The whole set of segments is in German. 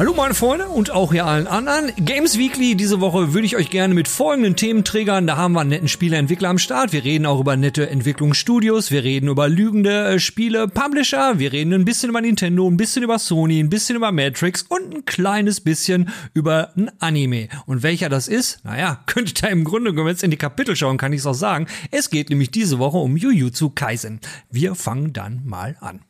Hallo meine Freunde und auch hier allen anderen. Games Weekly diese Woche würde ich euch gerne mit folgenden Themen triggern. Da haben wir einen netten Spieleentwickler am Start. Wir reden auch über nette Entwicklungsstudios. Wir reden über lügende äh, Spiele, Publisher. Wir reden ein bisschen über Nintendo, ein bisschen über Sony, ein bisschen über Matrix und ein kleines bisschen über ein Anime. Und welcher das ist? Naja, könnt ihr da im Grunde genommen jetzt in die Kapitel schauen, kann ich es auch sagen. Es geht nämlich diese Woche um Jujutsu Kaisen. Wir fangen dann mal an.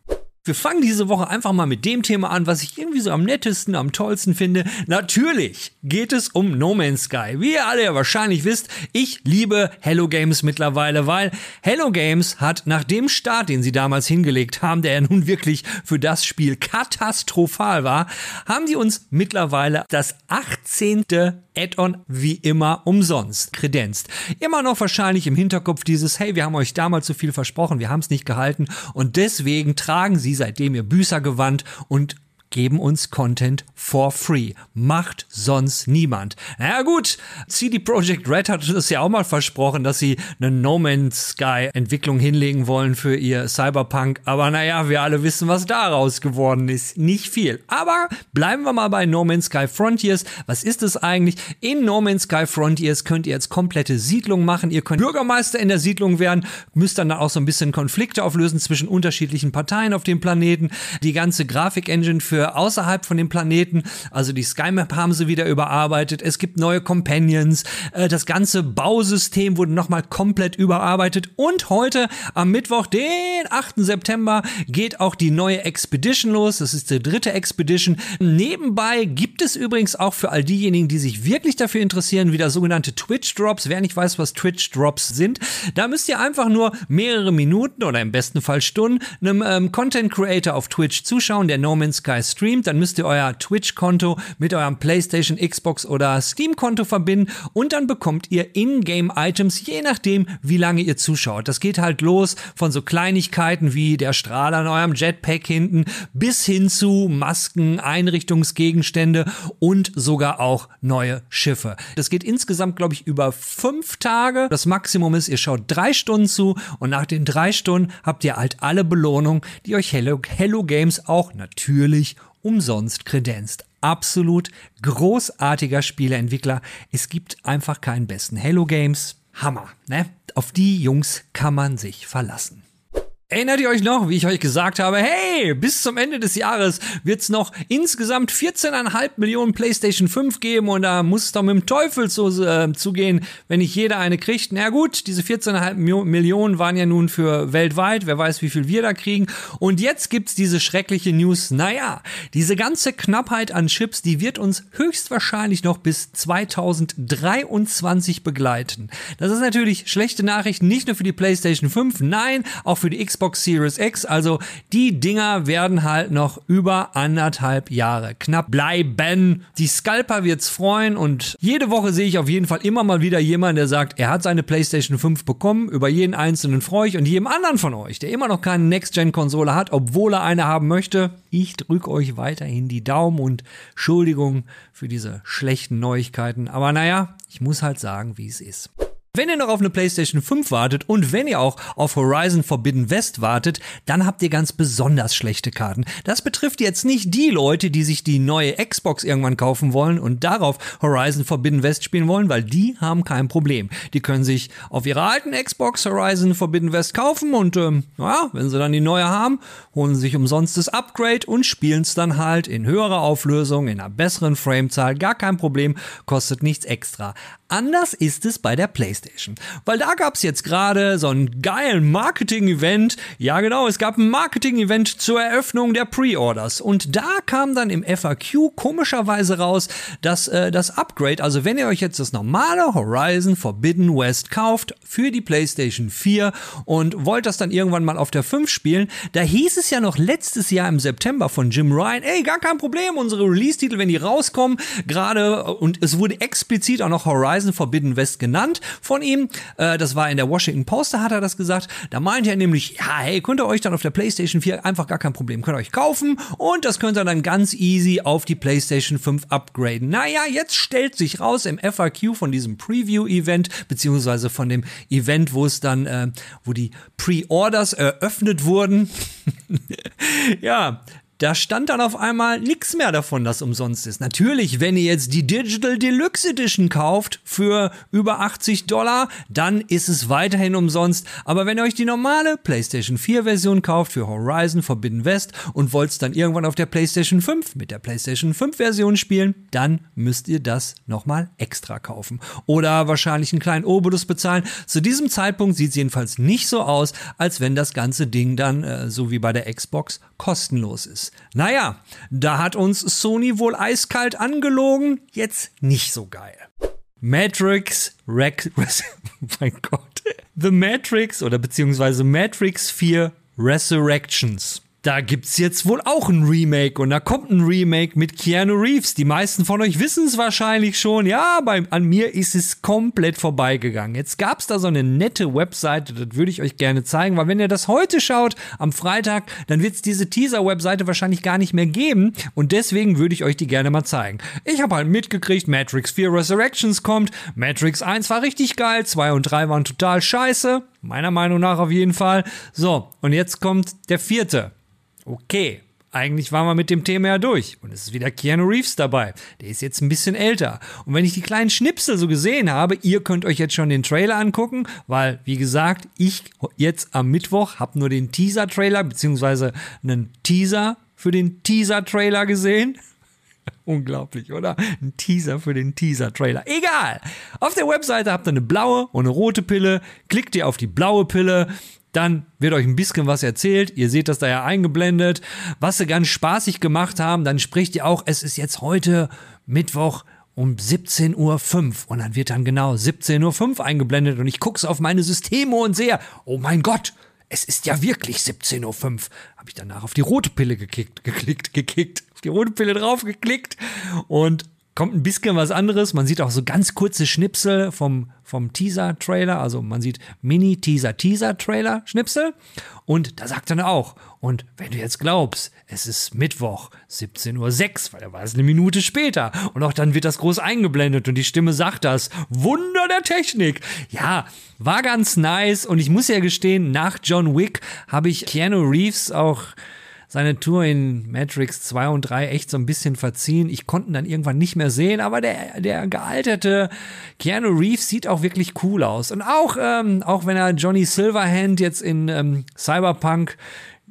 Wir fangen diese Woche einfach mal mit dem Thema an, was ich irgendwie so am nettesten, am tollsten finde. Natürlich geht es um No Man's Sky. Wie ihr alle ja wahrscheinlich wisst, ich liebe Hello Games mittlerweile, weil Hello Games hat nach dem Start, den sie damals hingelegt haben, der ja nun wirklich für das Spiel katastrophal war, haben die uns mittlerweile das 18. Add-on wie immer umsonst kredenzt. Immer noch wahrscheinlich im Hinterkopf dieses, hey, wir haben euch damals so viel versprochen, wir haben es nicht gehalten und deswegen tragen sie seitdem ihr Büßergewand und geben uns Content for free. Macht sonst niemand. Naja gut, CD Projekt Red hat es ja auch mal versprochen, dass sie eine No Man's Sky Entwicklung hinlegen wollen für ihr Cyberpunk. Aber naja, wir alle wissen, was daraus geworden ist. Nicht viel. Aber bleiben wir mal bei No Man's Sky Frontiers. Was ist es eigentlich? In No Man's Sky Frontiers könnt ihr jetzt komplette Siedlungen machen. Ihr könnt Bürgermeister in der Siedlung werden, müsst dann auch so ein bisschen Konflikte auflösen zwischen unterschiedlichen Parteien auf dem Planeten. Die ganze Grafik-Engine für für außerhalb von dem Planeten. Also die SkyMap haben sie wieder überarbeitet. Es gibt neue Companions. Äh, das ganze Bausystem wurde nochmal komplett überarbeitet. Und heute am Mittwoch, den 8. September, geht auch die neue Expedition los. Das ist die dritte Expedition. Nebenbei gibt es übrigens auch für all diejenigen, die sich wirklich dafür interessieren, wieder sogenannte Twitch Drops. Wer nicht weiß, was Twitch Drops sind, da müsst ihr einfach nur mehrere Minuten oder im besten Fall Stunden einem ähm, Content Creator auf Twitch zuschauen, der No Man's Sky streamt, dann müsst ihr euer Twitch-Konto mit eurem PlayStation, Xbox oder Steam-Konto verbinden und dann bekommt ihr In-Game-Items, je nachdem, wie lange ihr zuschaut. Das geht halt los von so Kleinigkeiten wie der Strahler an eurem Jetpack hinten bis hin zu Masken, Einrichtungsgegenstände und sogar auch neue Schiffe. Das geht insgesamt, glaube ich, über fünf Tage. Das Maximum ist, ihr schaut drei Stunden zu und nach den drei Stunden habt ihr halt alle Belohnungen, die euch Hello, Hello Games auch natürlich umsonst kredenzt. Absolut großartiger Spieleentwickler. Es gibt einfach keinen besten Halo Games. Hammer, ne? Auf die Jungs kann man sich verlassen. Erinnert ihr euch noch, wie ich euch gesagt habe, hey, bis zum Ende des Jahres wird's noch insgesamt 14,5 Millionen PlayStation 5 geben und da muss es doch mit dem Teufel zu, äh, zugehen, wenn nicht jeder eine kriegt. Na gut, diese 14,5 Millionen waren ja nun für weltweit, wer weiß, wie viel wir da kriegen. Und jetzt gibt's diese schreckliche News. Naja, diese ganze Knappheit an Chips, die wird uns höchstwahrscheinlich noch bis 2023 begleiten. Das ist natürlich schlechte Nachrichten, nicht nur für die PlayStation 5, nein, auch für die Xbox Xbox Series X. Also die Dinger werden halt noch über anderthalb Jahre knapp bleiben. Die Scalper wird's freuen und jede Woche sehe ich auf jeden Fall immer mal wieder jemanden, der sagt, er hat seine PlayStation 5 bekommen. Über jeden einzelnen freue ich und jedem anderen von euch, der immer noch keine Next-Gen-Konsole hat, obwohl er eine haben möchte. Ich drücke euch weiterhin die Daumen und Entschuldigung für diese schlechten Neuigkeiten. Aber naja, ich muss halt sagen, wie es ist. Wenn ihr noch auf eine PlayStation 5 wartet und wenn ihr auch auf Horizon Forbidden West wartet, dann habt ihr ganz besonders schlechte Karten. Das betrifft jetzt nicht die Leute, die sich die neue Xbox irgendwann kaufen wollen und darauf Horizon Forbidden West spielen wollen, weil die haben kein Problem. Die können sich auf ihrer alten Xbox Horizon Forbidden West kaufen und ähm, ja, wenn sie dann die neue haben, holen sie sich umsonst das Upgrade und spielen es dann halt in höherer Auflösung, in einer besseren Framezahl, gar kein Problem, kostet nichts extra. Anders ist es bei der PlayStation. Weil da gab's jetzt gerade so einen geilen Marketing-Event. Ja, genau, es gab ein Marketing-Event zur Eröffnung der Pre-Orders. Und da kam dann im FAQ komischerweise raus, dass äh, das Upgrade, also wenn ihr euch jetzt das normale Horizon Forbidden West kauft für die PlayStation 4 und wollt das dann irgendwann mal auf der 5 spielen, da hieß es ja noch letztes Jahr im September von Jim Ryan, ey, gar kein Problem, unsere Release-Titel, wenn die rauskommen, gerade, und es wurde explizit auch noch Horizon Forbidden West genannt von ihm, äh, das war in der Washington Post, da hat er das gesagt, da meinte er nämlich, ja, hey, könnt ihr euch dann auf der PlayStation 4 einfach gar kein Problem, könnt ihr euch kaufen und das könnt ihr dann ganz easy auf die PlayStation 5 upgraden. Naja, jetzt stellt sich raus im FAQ von diesem Preview-Event, beziehungsweise von dem Event, wo es dann, äh, wo die Pre-Orders eröffnet wurden. ja, da stand dann auf einmal nichts mehr davon, dass umsonst ist. Natürlich, wenn ihr jetzt die Digital Deluxe Edition kauft für über 80 Dollar, dann ist es weiterhin umsonst. Aber wenn ihr euch die normale PlayStation 4 Version kauft für Horizon Forbidden West und wollt es dann irgendwann auf der PlayStation 5 mit der PlayStation 5 Version spielen, dann müsst ihr das nochmal extra kaufen. Oder wahrscheinlich einen kleinen Obolus bezahlen. Zu diesem Zeitpunkt sieht es jedenfalls nicht so aus, als wenn das ganze Ding dann, äh, so wie bei der Xbox, kostenlos ist. Naja, da hat uns Sony wohl eiskalt angelogen, jetzt nicht so geil. Matrix Rex, mein Gott, The Matrix oder beziehungsweise Matrix 4 Resurrections da gibt's jetzt wohl auch ein Remake und da kommt ein Remake mit Keanu Reeves. Die meisten von euch wissen es wahrscheinlich schon. Ja, bei, an mir ist es komplett vorbeigegangen. Jetzt gab's da so eine nette Webseite, das würde ich euch gerne zeigen, weil wenn ihr das heute schaut, am Freitag, dann wird's diese Teaser-Webseite wahrscheinlich gar nicht mehr geben und deswegen würde ich euch die gerne mal zeigen. Ich habe halt mitgekriegt, Matrix 4 Resurrections kommt, Matrix 1 war richtig geil, 2 und 3 waren total scheiße, meiner Meinung nach auf jeden Fall. So, und jetzt kommt der vierte. Okay, eigentlich waren wir mit dem Thema ja durch. Und es ist wieder Keanu Reeves dabei. Der ist jetzt ein bisschen älter. Und wenn ich die kleinen Schnipsel so gesehen habe, ihr könnt euch jetzt schon den Trailer angucken, weil, wie gesagt, ich jetzt am Mittwoch habe nur den Teaser-Trailer, beziehungsweise einen Teaser für den Teaser-Trailer gesehen. Unglaublich, oder? Ein Teaser für den Teaser-Trailer. Egal. Auf der Webseite habt ihr eine blaue und eine rote Pille. Klickt ihr auf die blaue Pille, dann wird euch ein bisschen was erzählt. Ihr seht das da ja eingeblendet. Was sie ganz spaßig gemacht haben, dann spricht ihr auch, es ist jetzt heute Mittwoch um 17.05 Uhr. Und dann wird dann genau 17.05 Uhr eingeblendet. Und ich gucke auf meine Systeme und sehe, oh mein Gott, es ist ja wirklich 17.05 Uhr. Habe ich danach auf die rote Pille gekickt, geklickt, gekickt, auf die rote Pille drauf geklickt und kommt ein bisschen was anderes. Man sieht auch so ganz kurze Schnipsel vom, vom Teaser-Trailer. Also man sieht Mini-Teaser-Teaser-Trailer-Schnipsel. Und da sagt er auch, und wenn du jetzt glaubst, es ist Mittwoch, 17.06 Uhr, weil da war es eine Minute später. Und auch dann wird das groß eingeblendet und die Stimme sagt das. Wunder der Technik. Ja, war ganz nice. Und ich muss ja gestehen, nach John Wick habe ich Keanu Reeves auch seine Tour in Matrix 2 und 3 echt so ein bisschen verziehen. Ich konnte ihn dann irgendwann nicht mehr sehen, aber der, der gealterte Keanu Reeves sieht auch wirklich cool aus. Und auch, ähm, auch wenn er Johnny Silverhand jetzt in ähm, Cyberpunk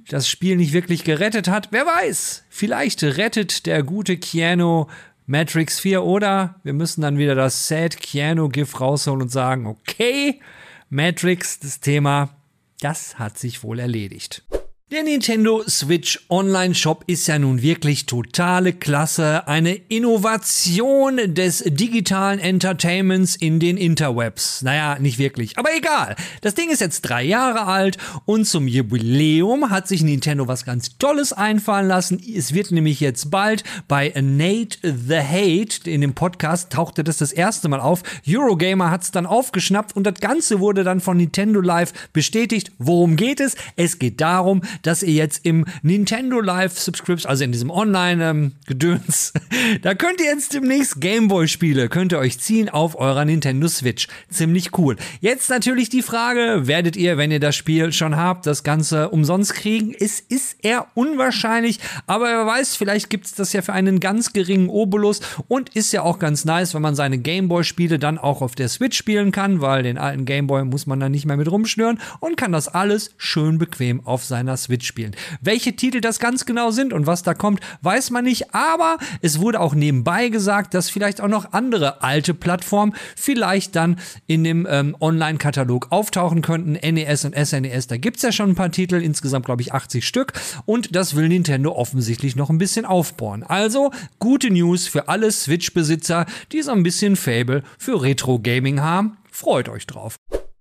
das Spiel nicht wirklich gerettet hat, wer weiß, vielleicht rettet der gute Keanu Matrix 4 oder wir müssen dann wieder das Sad Keanu GIF rausholen und sagen, okay, Matrix, das Thema, das hat sich wohl erledigt. Der Nintendo Switch Online Shop ist ja nun wirklich totale Klasse, eine Innovation des digitalen Entertainments in den Interwebs. Naja, nicht wirklich, aber egal. Das Ding ist jetzt drei Jahre alt und zum Jubiläum hat sich Nintendo was ganz Tolles einfallen lassen. Es wird nämlich jetzt bald bei Nate the Hate, in dem Podcast tauchte das das erste Mal auf. Eurogamer hat es dann aufgeschnappt und das Ganze wurde dann von Nintendo Live bestätigt. Worum geht es? Es geht darum, dass ihr jetzt im Nintendo Live Subscription, also in diesem Online-Gedöns, ähm, da könnt ihr jetzt demnächst Gameboy-Spiele, könnt ihr euch ziehen auf eurer Nintendo Switch. Ziemlich cool. Jetzt natürlich die Frage, werdet ihr, wenn ihr das Spiel schon habt, das Ganze umsonst kriegen? Es ist eher unwahrscheinlich, aber wer weiß, vielleicht gibt es das ja für einen ganz geringen Obolus und ist ja auch ganz nice, wenn man seine Gameboy-Spiele dann auch auf der Switch spielen kann, weil den alten Gameboy muss man dann nicht mehr mit rumschnüren und kann das alles schön bequem auf seiner Switch Switch spielen. Welche Titel das ganz genau sind und was da kommt, weiß man nicht, aber es wurde auch nebenbei gesagt, dass vielleicht auch noch andere alte Plattformen vielleicht dann in dem ähm, Online-Katalog auftauchen könnten. NES und SNES, da gibt's ja schon ein paar Titel, insgesamt glaube ich 80 Stück und das will Nintendo offensichtlich noch ein bisschen aufbauen. Also gute News für alle Switch-Besitzer, die so ein bisschen Fable für Retro-Gaming haben. Freut euch drauf.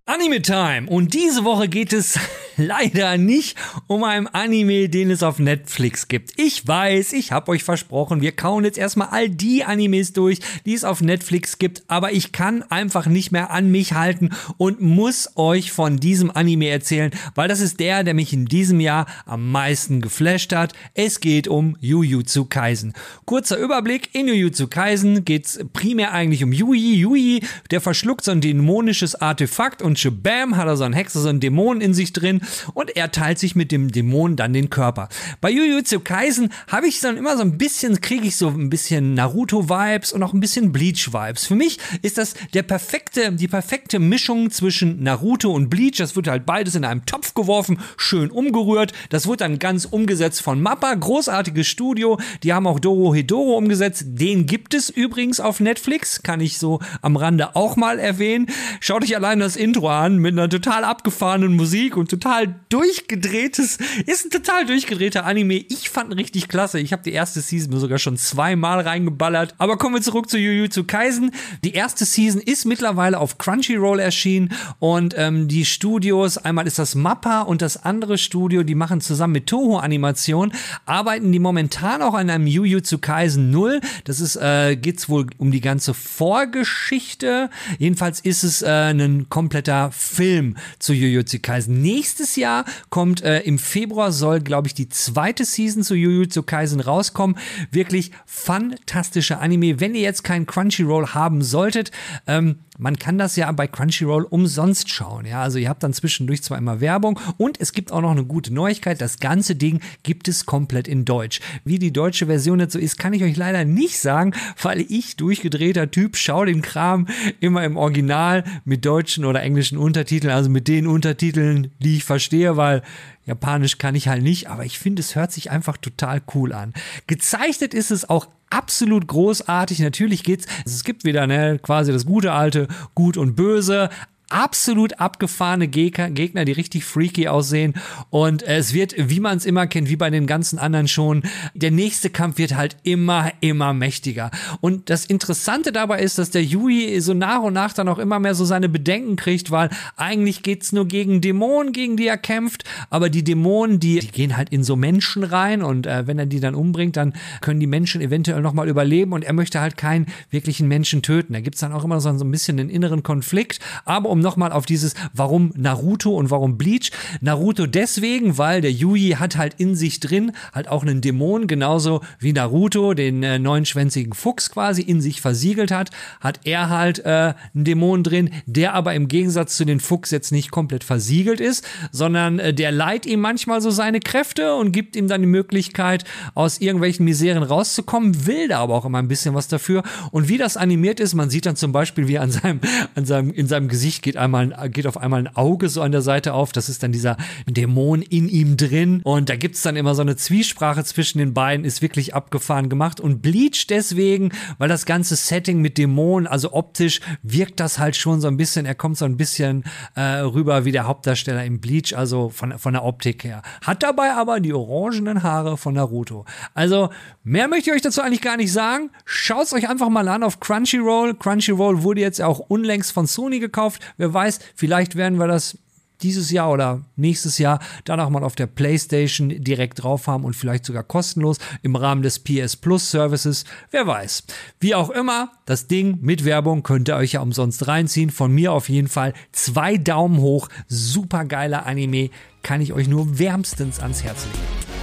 Anime Time. Und diese Woche geht es leider nicht um einen Anime, den es auf Netflix gibt. Ich weiß, ich habe euch versprochen, wir kauen jetzt erstmal all die Animes durch, die es auf Netflix gibt, aber ich kann einfach nicht mehr an mich halten und muss euch von diesem Anime erzählen, weil das ist der, der mich in diesem Jahr am meisten geflasht hat. Es geht um Jujutsu Kaisen. Kurzer Überblick, in Jujutsu Kaisen geht's primär eigentlich um Yui. Yui, der verschluckt so ein dämonisches Artefakt und Bam hat er so einen Hexe, so einen Dämon in sich drin und er teilt sich mit dem Dämon dann den Körper. Bei Jujutsu Kaisen habe ich dann immer so ein bisschen, kriege ich so ein bisschen Naruto-Vibes und auch ein bisschen Bleach-Vibes. Für mich ist das der perfekte, die perfekte Mischung zwischen Naruto und Bleach. Das wird halt beides in einem Topf geworfen, schön umgerührt. Das wird dann ganz umgesetzt von Mappa, großartiges Studio. Die haben auch Doro Hedoro umgesetzt. Den gibt es übrigens auf Netflix, kann ich so am Rande auch mal erwähnen. Schaut euch allein das Intro an mit einer total abgefahrenen Musik und total durchgedrehtes, ist ein total durchgedrehter Anime. Ich fand ihn richtig klasse. Ich habe die erste Season sogar schon zweimal reingeballert. Aber kommen wir zurück zu Jujutsu Kaisen. Die erste Season ist mittlerweile auf Crunchyroll erschienen und ähm, die Studios, einmal ist das Mappa und das andere Studio, die machen zusammen mit Toho Animation, arbeiten die momentan auch an einem Jujutsu Kaisen 0. Das ist, äh, geht's wohl um die ganze Vorgeschichte. Jedenfalls ist es äh, ein kompletter Film zu Jujutsu Kaisen. Nächstes Jahr kommt äh, im Februar soll, glaube ich, die zweite Season zu Jujutsu Kaisen rauskommen. Wirklich fantastischer Anime. Wenn ihr jetzt keinen Crunchyroll haben solltet, ähm, man kann das ja bei Crunchyroll umsonst schauen. Ja, also ihr habt dann zwischendurch zwar immer Werbung und es gibt auch noch eine gute Neuigkeit. Das ganze Ding gibt es komplett in Deutsch. Wie die deutsche Version so ist, kann ich euch leider nicht sagen, weil ich durchgedrehter Typ schaue den Kram immer im Original mit deutschen oder englischen Untertiteln, also mit den Untertiteln, die ich verstehe, weil Japanisch kann ich halt nicht, aber ich finde, es hört sich einfach total cool an. Gezeichnet ist es auch absolut großartig. Natürlich geht's, also es gibt wieder ne, quasi das gute alte Gut und Böse, absolut abgefahrene Gegner, Gegner, die richtig freaky aussehen. Und es wird, wie man es immer kennt, wie bei den ganzen anderen schon, der nächste Kampf wird halt immer, immer mächtiger. Und das Interessante dabei ist, dass der Yui so nach und nach dann auch immer mehr so seine Bedenken kriegt, weil eigentlich geht's nur gegen Dämonen, gegen die er kämpft. Aber die Dämonen, die, die gehen halt in so Menschen rein und äh, wenn er die dann umbringt, dann können die Menschen eventuell nochmal überleben und er möchte halt keinen wirklichen Menschen töten. Da gibt's dann auch immer so, so ein bisschen einen inneren Konflikt. Aber um um nochmal auf dieses, warum Naruto und warum Bleach. Naruto deswegen, weil der Yui hat halt in sich drin halt auch einen Dämon, genauso wie Naruto den äh, neunschwänzigen Fuchs quasi in sich versiegelt hat, hat er halt äh, einen Dämon drin, der aber im Gegensatz zu den Fuchs jetzt nicht komplett versiegelt ist, sondern äh, der leiht ihm manchmal so seine Kräfte und gibt ihm dann die Möglichkeit, aus irgendwelchen Miseren rauszukommen, will da aber auch immer ein bisschen was dafür. Und wie das animiert ist, man sieht dann zum Beispiel, wie er an seinem, an seinem, in seinem Gesicht geht einmal, geht auf einmal ein Auge so an der Seite auf. Das ist dann dieser Dämon in ihm drin. Und da gibt's dann immer so eine Zwiesprache zwischen den beiden, ist wirklich abgefahren gemacht. Und Bleach deswegen, weil das ganze Setting mit Dämonen, also optisch, wirkt das halt schon so ein bisschen, er kommt so ein bisschen äh, rüber wie der Hauptdarsteller im Bleach, also von, von der Optik her. Hat dabei aber die orangenen Haare von Naruto. Also, mehr möchte ich euch dazu eigentlich gar nicht sagen. Schaut's euch einfach mal an auf Crunchyroll. Crunchyroll wurde jetzt auch unlängst von Sony gekauft. Wer weiß, vielleicht werden wir das dieses Jahr oder nächstes Jahr dann auch mal auf der PlayStation direkt drauf haben und vielleicht sogar kostenlos im Rahmen des PS Plus Services. Wer weiß. Wie auch immer, das Ding mit Werbung könnt ihr euch ja umsonst reinziehen. Von mir auf jeden Fall zwei Daumen hoch. Super geiler Anime. Kann ich euch nur wärmstens ans Herz legen.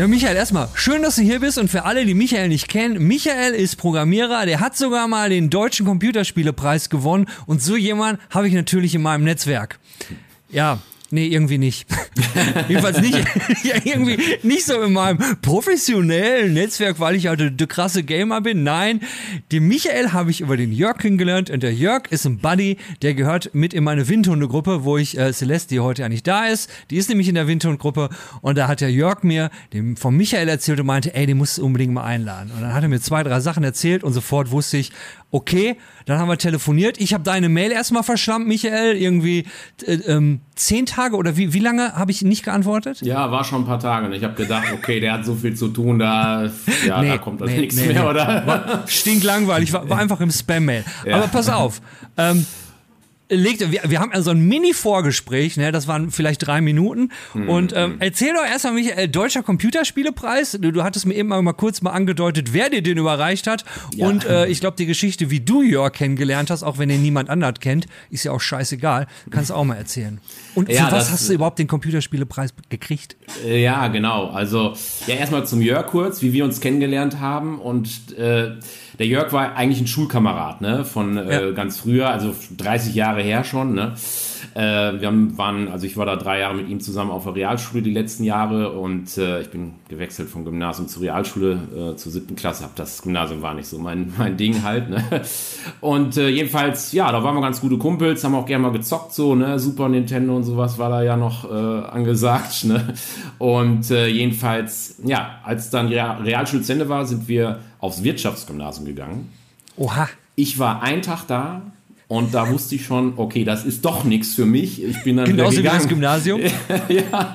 Ja, Michael, erstmal, schön, dass du hier bist und für alle, die Michael nicht kennen, Michael ist Programmierer, der hat sogar mal den Deutschen Computerspielepreis gewonnen und so jemand habe ich natürlich in meinem Netzwerk. Ja, Nee, irgendwie nicht. Jedenfalls nicht, ja, irgendwie nicht so in meinem professionellen Netzwerk, weil ich halt der krasse Gamer bin. Nein, den Michael habe ich über den Jörg kennengelernt und der Jörg ist ein Buddy, der gehört mit in meine Windhunde-Gruppe, wo ich äh, Celeste, die heute ja nicht da ist, die ist nämlich in der Windhund-Gruppe und da hat der Jörg mir dem von Michael erzählt und meinte, ey, den musst du unbedingt mal einladen. Und dann hat er mir zwei, drei Sachen erzählt und sofort wusste ich, okay, dann haben wir telefoniert. Ich habe deine Mail erstmal verschlammt, Michael, irgendwie äh, ähm, zehn Tage oder wie, wie lange habe ich nicht geantwortet? Ja, war schon ein paar Tage. Und ich habe gedacht, okay, der hat so viel zu tun, da, ja, nee, da kommt das nee, nichts nee, mehr, oder? War stinklangweilig, war, war einfach im Spam-Mail. Ja. Aber pass auf, ähm, legte, wir, wir haben also ein Mini-Vorgespräch, ne, das waren vielleicht drei Minuten. Mhm. Und ähm, erzähl doch erstmal, Michael, Deutscher Computerspielepreis. Du, du hattest mir eben mal kurz mal angedeutet, wer dir den überreicht hat. Ja. Und äh, ich glaube, die Geschichte, wie du Jörg kennengelernt hast, auch wenn ihn niemand anders kennt, ist ja auch scheißegal. Kannst du auch mal erzählen. Und ja, für was hast du überhaupt den Computerspielepreis gekriegt? Äh, ja, genau. Also, ja, erstmal zum Jörg kurz, wie wir uns kennengelernt haben. Und äh, der Jörg war eigentlich ein Schulkamerad, ne, von äh, ja. ganz früher, also 30 Jahre her schon, ne. Äh, wir haben, waren, also ich war da drei Jahre mit ihm zusammen auf der Realschule die letzten Jahre und äh, ich bin gewechselt vom Gymnasium zur Realschule äh, zur siebten Klasse. Hab das Gymnasium war nicht so mein, mein Ding halt. Ne? Und äh, jedenfalls, ja, da waren wir ganz gute Kumpels, haben auch gerne mal gezockt so, ne? Super Nintendo und sowas war da ja noch äh, angesagt. Ne? Und äh, jedenfalls, ja, als dann Real Realschule zu Ende war, sind wir aufs Wirtschaftsgymnasium gegangen. Oha. Ich war einen Tag da, und da wusste ich schon, okay, das ist doch nichts für mich. Ich bin dann Genauso wieder gegangen. wie das Gymnasium? ja,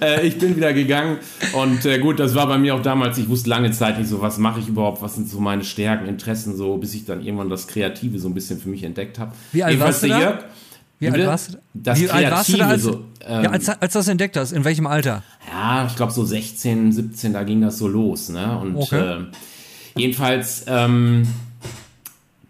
äh, ich bin wieder gegangen. Und äh, gut, das war bei mir auch damals, ich wusste lange Zeit nicht so, was mache ich überhaupt, was sind so meine Stärken, Interessen, so, bis ich dann irgendwann das Kreative so ein bisschen für mich entdeckt habe. Wie alt warst du da? Jörg, wie alt warst du? Das Wie alt warst du da, als, so, ähm, ja, als, als das entdeckt hast? In welchem Alter? Ja, ich glaube so 16, 17, da ging das so los. Ne? Und okay. äh, jedenfalls... Ähm,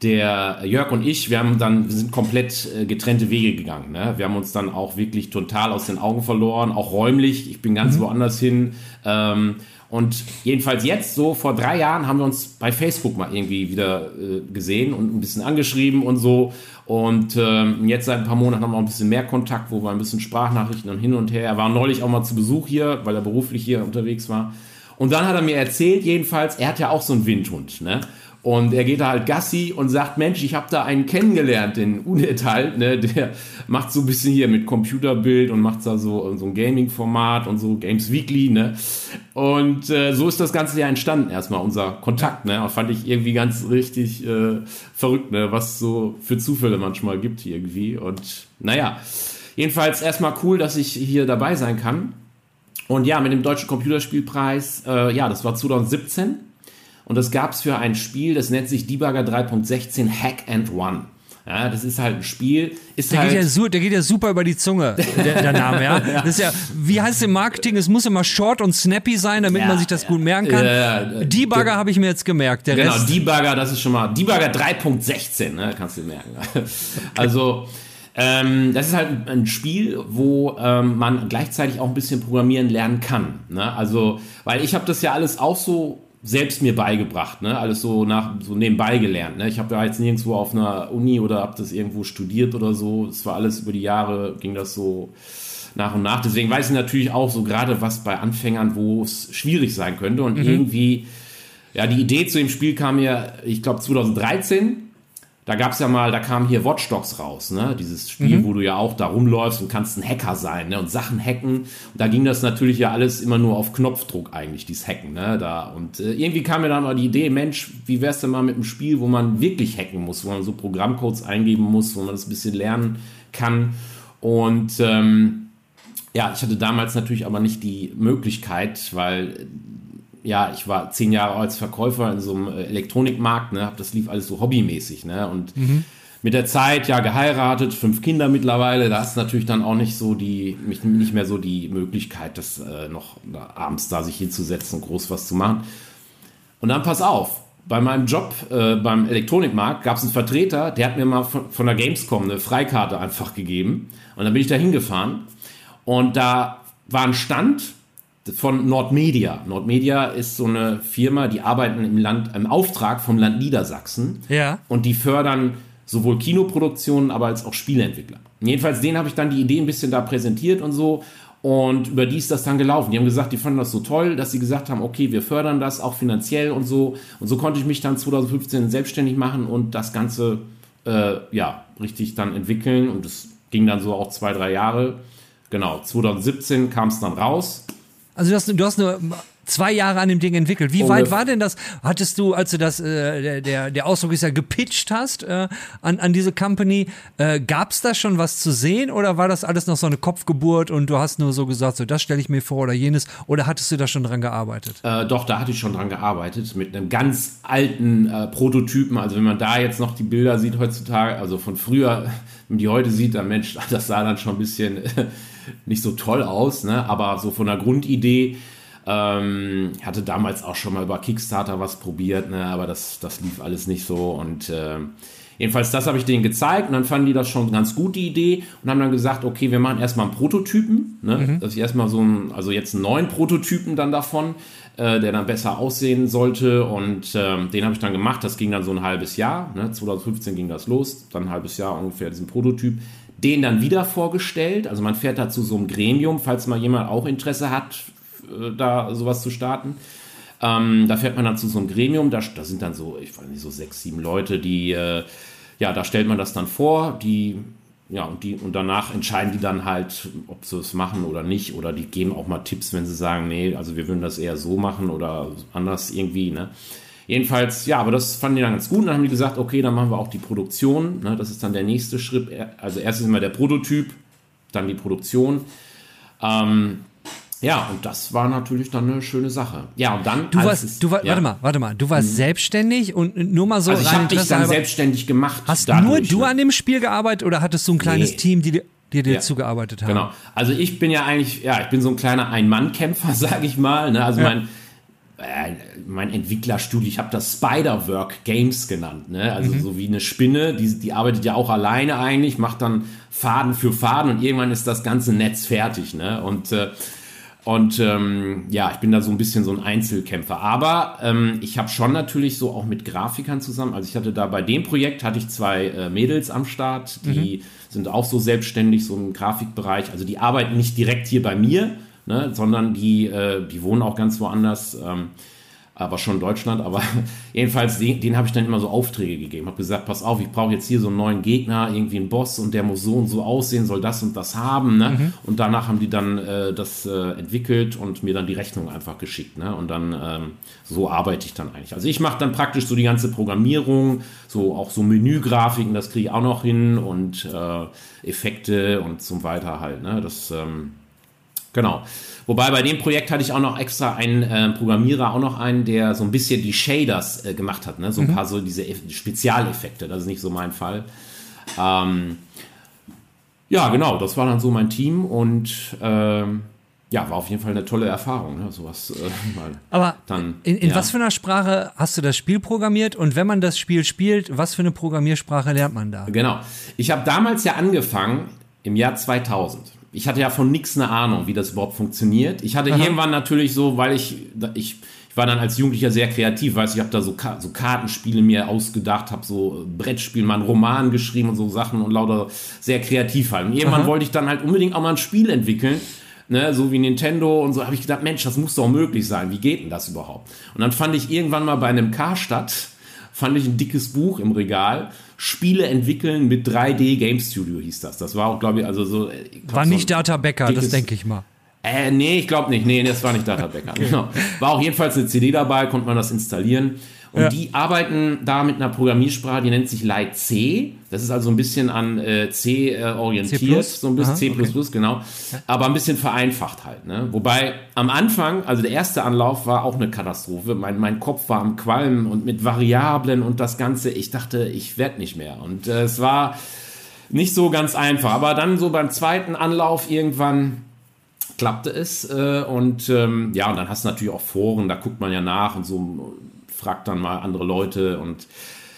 der Jörg und ich, wir haben dann, wir sind komplett äh, getrennte Wege gegangen. Ne? Wir haben uns dann auch wirklich total aus den Augen verloren, auch räumlich. Ich bin ganz mhm. woanders hin. Ähm, und jedenfalls jetzt, so vor drei Jahren, haben wir uns bei Facebook mal irgendwie wieder äh, gesehen und ein bisschen angeschrieben und so. Und ähm, jetzt seit ein paar Monaten haben wir auch ein bisschen mehr Kontakt, wo wir ein bisschen Sprachnachrichten und hin und her. Er war neulich auch mal zu Besuch hier, weil er beruflich hier unterwegs war. Und dann hat er mir erzählt, jedenfalls, er hat ja auch so einen Windhund. Ne? Und er geht da halt Gassi und sagt, Mensch, ich habe da einen kennengelernt, den Unet halt, ne, der macht so ein bisschen hier mit Computerbild und macht da so, so ein Gaming-Format und so Games Weekly, ne. Und äh, so ist das Ganze ja entstanden, erstmal unser Kontakt, ne. Fand ich irgendwie ganz richtig äh, verrückt, ne, was so für Zufälle manchmal gibt irgendwie. Und naja, jedenfalls erstmal cool, dass ich hier dabei sein kann. Und ja, mit dem Deutschen Computerspielpreis, äh, ja, das war 2017 und das gab es für ein Spiel, das nennt sich Debugger 3.16 Hack and One. Ja, das ist halt ein Spiel. Ist der, halt geht ja, der geht ja super über die Zunge, der, der Name, ja? Das ist ja, wie heißt es im Marketing? Es muss immer short und snappy sein, damit ja, man sich das ja. gut merken kann. Ja, Debugger habe ich mir jetzt gemerkt. Der genau, Rest Debugger, das ist schon mal, Debugger 3.16, ne, kannst du merken. Also, ähm, das ist halt ein Spiel, wo ähm, man gleichzeitig auch ein bisschen programmieren lernen kann. Ne? Also, weil ich habe das ja alles auch so selbst mir beigebracht, ne? Alles so nach so nebenbei gelernt. Ne? Ich habe da jetzt nirgendwo auf einer Uni oder habe das irgendwo studiert oder so. Das war alles über die Jahre ging das so nach und nach. Deswegen weiß ich natürlich auch so gerade was bei Anfängern, wo es schwierig sein könnte und mhm. irgendwie ja die Idee zu dem Spiel kam mir, ich glaube 2013 da gab es ja mal, da kam hier Watch Dogs raus, ne? Dieses Spiel, mhm. wo du ja auch da rumläufst und kannst ein Hacker sein, ne? Und Sachen hacken. Und da ging das natürlich ja alles immer nur auf Knopfdruck eigentlich, dieses Hacken, ne? Da. Und äh, irgendwie kam mir dann mal die Idee, Mensch, wie wär's denn mal mit einem Spiel, wo man wirklich hacken muss, wo man so Programmcodes eingeben muss, wo man das ein bisschen lernen kann. Und ähm, ja, ich hatte damals natürlich aber nicht die Möglichkeit, weil ja, ich war zehn Jahre als Verkäufer in so einem äh, Elektronikmarkt, ne, hab das lief alles so hobbymäßig, ne, und mhm. mit der Zeit ja geheiratet, fünf Kinder mittlerweile, da ist natürlich dann auch nicht so die, nicht mehr so die Möglichkeit, das äh, noch abends da sich hinzusetzen und groß was zu machen. Und dann pass auf, bei meinem Job äh, beim Elektronikmarkt gab es einen Vertreter, der hat mir mal von, von der Gamescom eine Freikarte einfach gegeben. Und dann bin ich da hingefahren. Und da war ein Stand, von Nordmedia. Nordmedia ist so eine Firma, die arbeiten im Land, im Auftrag vom Land Niedersachsen. Ja. Und die fördern sowohl Kinoproduktionen, aber als auch Spieleentwickler. Jedenfalls denen habe ich dann die Idee ein bisschen da präsentiert und so. Und über die ist das dann gelaufen. Die haben gesagt, die fanden das so toll, dass sie gesagt haben, okay, wir fördern das auch finanziell und so. Und so konnte ich mich dann 2015 selbstständig machen und das Ganze äh, ja richtig dann entwickeln. Und es ging dann so auch zwei, drei Jahre. Genau, 2017 kam es dann raus. Also du hast, du hast eine zwei Jahre an dem Ding entwickelt. Wie weit war denn das? Hattest du, als du das, äh, der, der Ausdruck ist ja gepitcht hast äh, an, an diese Company, äh, gab es da schon was zu sehen oder war das alles noch so eine Kopfgeburt und du hast nur so gesagt, so das stelle ich mir vor oder jenes oder hattest du da schon dran gearbeitet? Äh, doch, da hatte ich schon dran gearbeitet mit einem ganz alten äh, Prototypen. Also wenn man da jetzt noch die Bilder sieht heutzutage, also von früher, wenn man die heute sieht, dann Mensch, das sah dann schon ein bisschen nicht so toll aus, ne? aber so von der Grundidee ähm, hatte damals auch schon mal über Kickstarter was probiert, ne, aber das, das lief alles nicht so. Und äh, jedenfalls, das habe ich denen gezeigt und dann fanden die das schon ganz gut, die Idee, und haben dann gesagt, okay, wir machen erstmal einen Prototypen, ne, mhm. dass ich erstmal so ein, also jetzt einen neuen Prototypen dann davon, äh, der dann besser aussehen sollte. Und äh, den habe ich dann gemacht. Das ging dann so ein halbes Jahr. Ne? 2015 ging das los, dann ein halbes Jahr ungefähr diesen Prototyp. Den dann wieder vorgestellt. Also man fährt da zu so einem Gremium, falls mal jemand auch Interesse hat, äh, da sowas zu starten. Ähm, da fährt man dann zu so einem Gremium, da, da sind dann so, ich weiß nicht, so sechs, sieben Leute, die, äh, ja, da stellt man das dann vor, die, ja, und, die, und danach entscheiden die dann halt, ob sie es machen oder nicht, oder die geben auch mal Tipps, wenn sie sagen, nee, also wir würden das eher so machen oder anders irgendwie, ne. Jedenfalls, ja, aber das fanden die dann ganz gut. Und dann haben die gesagt, okay, dann machen wir auch die Produktion. Ne? Das ist dann der nächste Schritt. Also erst ist immer der Prototyp, dann die Produktion. Ähm, ja, und das war natürlich dann eine schöne Sache. Ja, und dann. Du warst, es, du war, ja. warte mal, warte mal, du warst mhm. selbstständig und nur mal so. Also ich habe mich dann selbstständig gemacht. Hast dadurch, nur du ne? an dem Spiel gearbeitet oder hattest du ein kleines nee. Team, die dir die dir ja. zugearbeitet haben. Genau. Also ich bin ja eigentlich, ja, ich bin so ein kleiner Ein-Mann-Kämpfer, sag ich mal. Ne? Also ja. mein, äh, mein Entwicklerstudio, ich habe das Spider-Work Games genannt. Ne? Also mhm. so wie eine Spinne, die, die arbeitet ja auch alleine eigentlich, macht dann Faden für Faden und irgendwann ist das ganze Netz fertig. Ne? Und äh, und ähm, ja, ich bin da so ein bisschen so ein Einzelkämpfer. Aber ähm, ich habe schon natürlich so auch mit Grafikern zusammen. Also ich hatte da bei dem Projekt hatte ich zwei äh, Mädels am Start, die mhm. sind auch so selbstständig, so im Grafikbereich. Also die arbeiten nicht direkt hier bei mir, ne, sondern die, äh, die wohnen auch ganz woanders. Ähm, aber schon Deutschland. Aber jedenfalls, den, den habe ich dann immer so Aufträge gegeben. Habe gesagt, pass auf, ich brauche jetzt hier so einen neuen Gegner, irgendwie einen Boss und der muss so und so aussehen, soll das und das haben. Ne? Mhm. Und danach haben die dann äh, das äh, entwickelt und mir dann die Rechnung einfach geschickt. Ne? Und dann ähm, so arbeite ich dann eigentlich. Also ich mache dann praktisch so die ganze Programmierung, so auch so Menügrafiken, das kriege ich auch noch hin und äh, Effekte und so weiter halt. Ne? Das ähm, genau. Wobei bei dem Projekt hatte ich auch noch extra einen äh, Programmierer, auch noch einen, der so ein bisschen die Shaders äh, gemacht hat, ne? so ein mhm. paar so diese Spezialeffekte. Das ist nicht so mein Fall. Ähm, ja, genau, das war dann so mein Team und ähm, ja, war auf jeden Fall eine tolle Erfahrung, ne? sowas äh, mal. Aber dann, in, in ja. was für einer Sprache hast du das Spiel programmiert und wenn man das Spiel spielt, was für eine Programmiersprache lernt man da? Genau. Ich habe damals ja angefangen im Jahr 2000 ich hatte ja von nichts eine Ahnung, wie das überhaupt funktioniert. Ich hatte Aha. irgendwann natürlich so, weil ich, ich, ich war dann als Jugendlicher sehr kreativ, weiß ich habe da so, so Kartenspiele mir ausgedacht, habe so Brettspiele, mal einen Roman geschrieben und so Sachen und lauter sehr kreativ halt. Und irgendwann Aha. wollte ich dann halt unbedingt auch mal ein Spiel entwickeln. Ne, so wie Nintendo und so, habe ich gedacht, Mensch, das muss doch möglich sein. Wie geht denn das überhaupt? Und dann fand ich irgendwann mal bei einem Karstadt, fand ich ein dickes Buch im Regal Spiele entwickeln mit 3D Game Studio hieß das. Das war auch, glaube ich, also so. Ich war nicht so Data Becker, das denke ich mal. Äh, nee, ich glaube nicht. Nee, das war nicht Data Becker. okay. genau. War auch jedenfalls eine CD dabei, konnte man das installieren. Und ja. die arbeiten da mit einer Programmiersprache, die nennt sich Light C. Das ist also ein bisschen an äh, C äh, orientiert, C so ein bisschen Aha, C++, okay. genau. Aber ein bisschen vereinfacht halt. Ne? Wobei am Anfang, also der erste Anlauf war auch eine Katastrophe. Mein, mein Kopf war am Qualmen und mit Variablen und das Ganze. Ich dachte, ich werde nicht mehr. Und äh, es war nicht so ganz einfach. Aber dann so beim zweiten Anlauf irgendwann klappte es. Äh, und ähm, ja, und dann hast du natürlich auch Foren, da guckt man ja nach und so fragt dann mal andere Leute und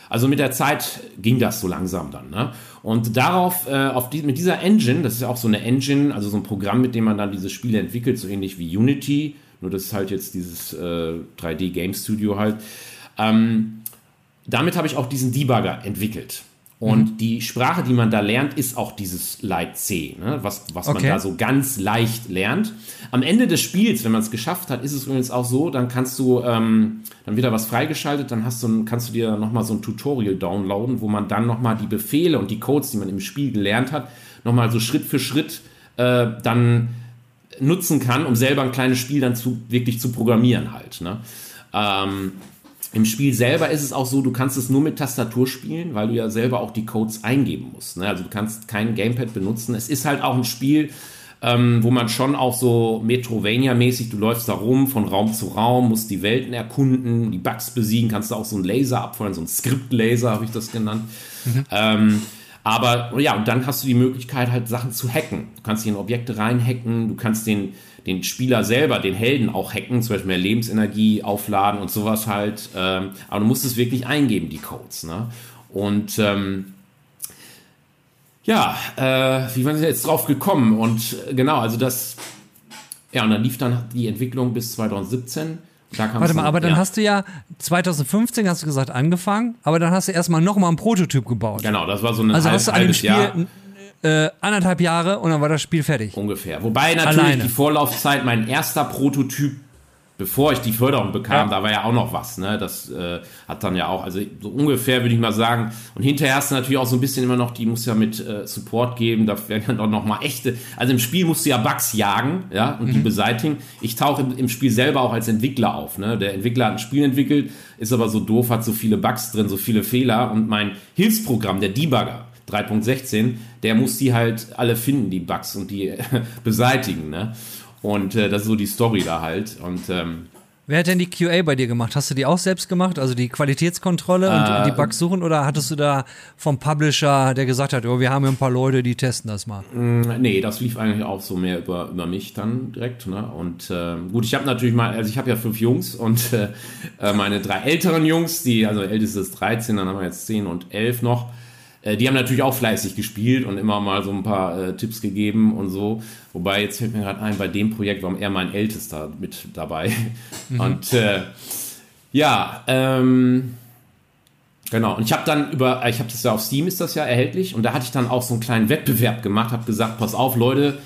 also mit der Zeit ging das so langsam dann. Ne? Und darauf, äh, auf die, mit dieser Engine, das ist ja auch so eine Engine, also so ein Programm, mit dem man dann diese Spiele entwickelt, so ähnlich wie Unity, nur das ist halt jetzt dieses äh, 3D Game Studio halt. Ähm, damit habe ich auch diesen Debugger entwickelt. Und mhm. die Sprache, die man da lernt, ist auch dieses Light C, ne? was, was okay. man da so ganz leicht lernt. Am Ende des Spiels, wenn man es geschafft hat, ist es übrigens auch so, dann kannst du, ähm, dann wird da was freigeschaltet, dann hast du, kannst du dir nochmal so ein Tutorial downloaden, wo man dann nochmal die Befehle und die Codes, die man im Spiel gelernt hat, nochmal so Schritt für Schritt äh, dann nutzen kann, um selber ein kleines Spiel dann zu, wirklich zu programmieren halt. Ne? Ähm, im Spiel selber ist es auch so, du kannst es nur mit Tastatur spielen, weil du ja selber auch die Codes eingeben musst. Ne? Also du kannst kein Gamepad benutzen. Es ist halt auch ein Spiel, ähm, wo man schon auch so Metrovania-mäßig, du läufst da rum von Raum zu Raum, musst die Welten erkunden, die Bugs besiegen, kannst du auch so einen Laser abfeuern, so einen Skript-Laser habe ich das genannt. Mhm. Ähm, aber ja, und dann hast du die Möglichkeit, halt Sachen zu hacken. Du kannst hier in Objekte reinhacken, du kannst den den Spieler selber, den Helden auch hacken, zum Beispiel mehr Lebensenergie aufladen und sowas halt. Ähm, aber du musst es wirklich eingeben, die Codes. Ne? Und ähm, ja, äh, wie waren sie jetzt drauf gekommen? Und äh, genau, also das, ja, und dann lief dann die Entwicklung bis 2017. Warte mal, aber dann ja. hast du ja 2015 hast du gesagt angefangen, aber dann hast du erstmal nochmal ein Prototyp gebaut. Genau, das war so ein also halb, hast du an dem Spiel Jahr äh, anderthalb Jahre und dann war das Spiel fertig. Ungefähr. Wobei natürlich Alleine. die Vorlaufzeit, mein erster Prototyp, bevor ich die Förderung bekam, ja. da war ja auch noch was. Ne? Das äh, hat dann ja auch, also so ungefähr würde ich mal sagen. Und hinterher hast du natürlich auch so ein bisschen immer noch, die muss ja mit äh, Support geben, da werden dann doch noch mal echte. Also im Spiel musst du ja Bugs jagen, ja, und mhm. die beseitigen. Ich tauche im, im, Spiel selber auch als Entwickler auf. Ne? Der Entwickler hat ein Spiel entwickelt, ist aber so doof, hat so viele Bugs drin, so viele Fehler und mein Hilfsprogramm, der Debugger, 3.16, der muss die halt alle finden, die Bugs und die beseitigen. Ne? Und äh, das ist so die Story da halt. Und ähm, Wer hat denn die QA bei dir gemacht? Hast du die auch selbst gemacht? Also die Qualitätskontrolle äh, und die Bugs suchen? Oder hattest du da vom Publisher, der gesagt hat, oh, wir haben hier ein paar Leute, die testen das mal? Mm, nee, das lief eigentlich auch so mehr über, über mich dann direkt. Ne? Und äh, gut, ich habe natürlich mal, also ich habe ja fünf Jungs und äh, äh meine drei älteren Jungs, die, also älteste ist 13, dann haben wir jetzt 10 und 11 noch. Äh, die haben natürlich auch fleißig gespielt und immer mal so ein paar äh, Tipps gegeben und so. Wobei, jetzt fällt mir gerade ein, bei dem Projekt war er mein Ältester mit dabei. Mhm. Und äh, ja, ähm, Genau, und ich habe dann über, ich habe das ja auf Steam ist das ja erhältlich und da hatte ich dann auch so einen kleinen Wettbewerb gemacht, habe gesagt, pass auf Leute,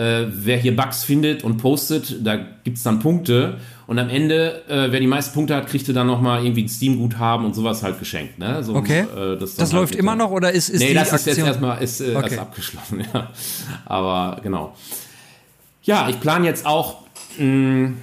äh, wer hier Bugs findet und postet, da gibt es dann Punkte und am Ende, äh, wer die meisten Punkte hat, kriegt dann nochmal irgendwie ein Steam-Guthaben und sowas halt geschenkt. Ne? So, okay. Äh, das, das halt läuft immer noch oder ist, ist nee, die das Aktion? ist jetzt erstmal ist, äh, okay. abgeschlossen. Ja. Aber genau. Ja, ich plane jetzt auch, mh, mm,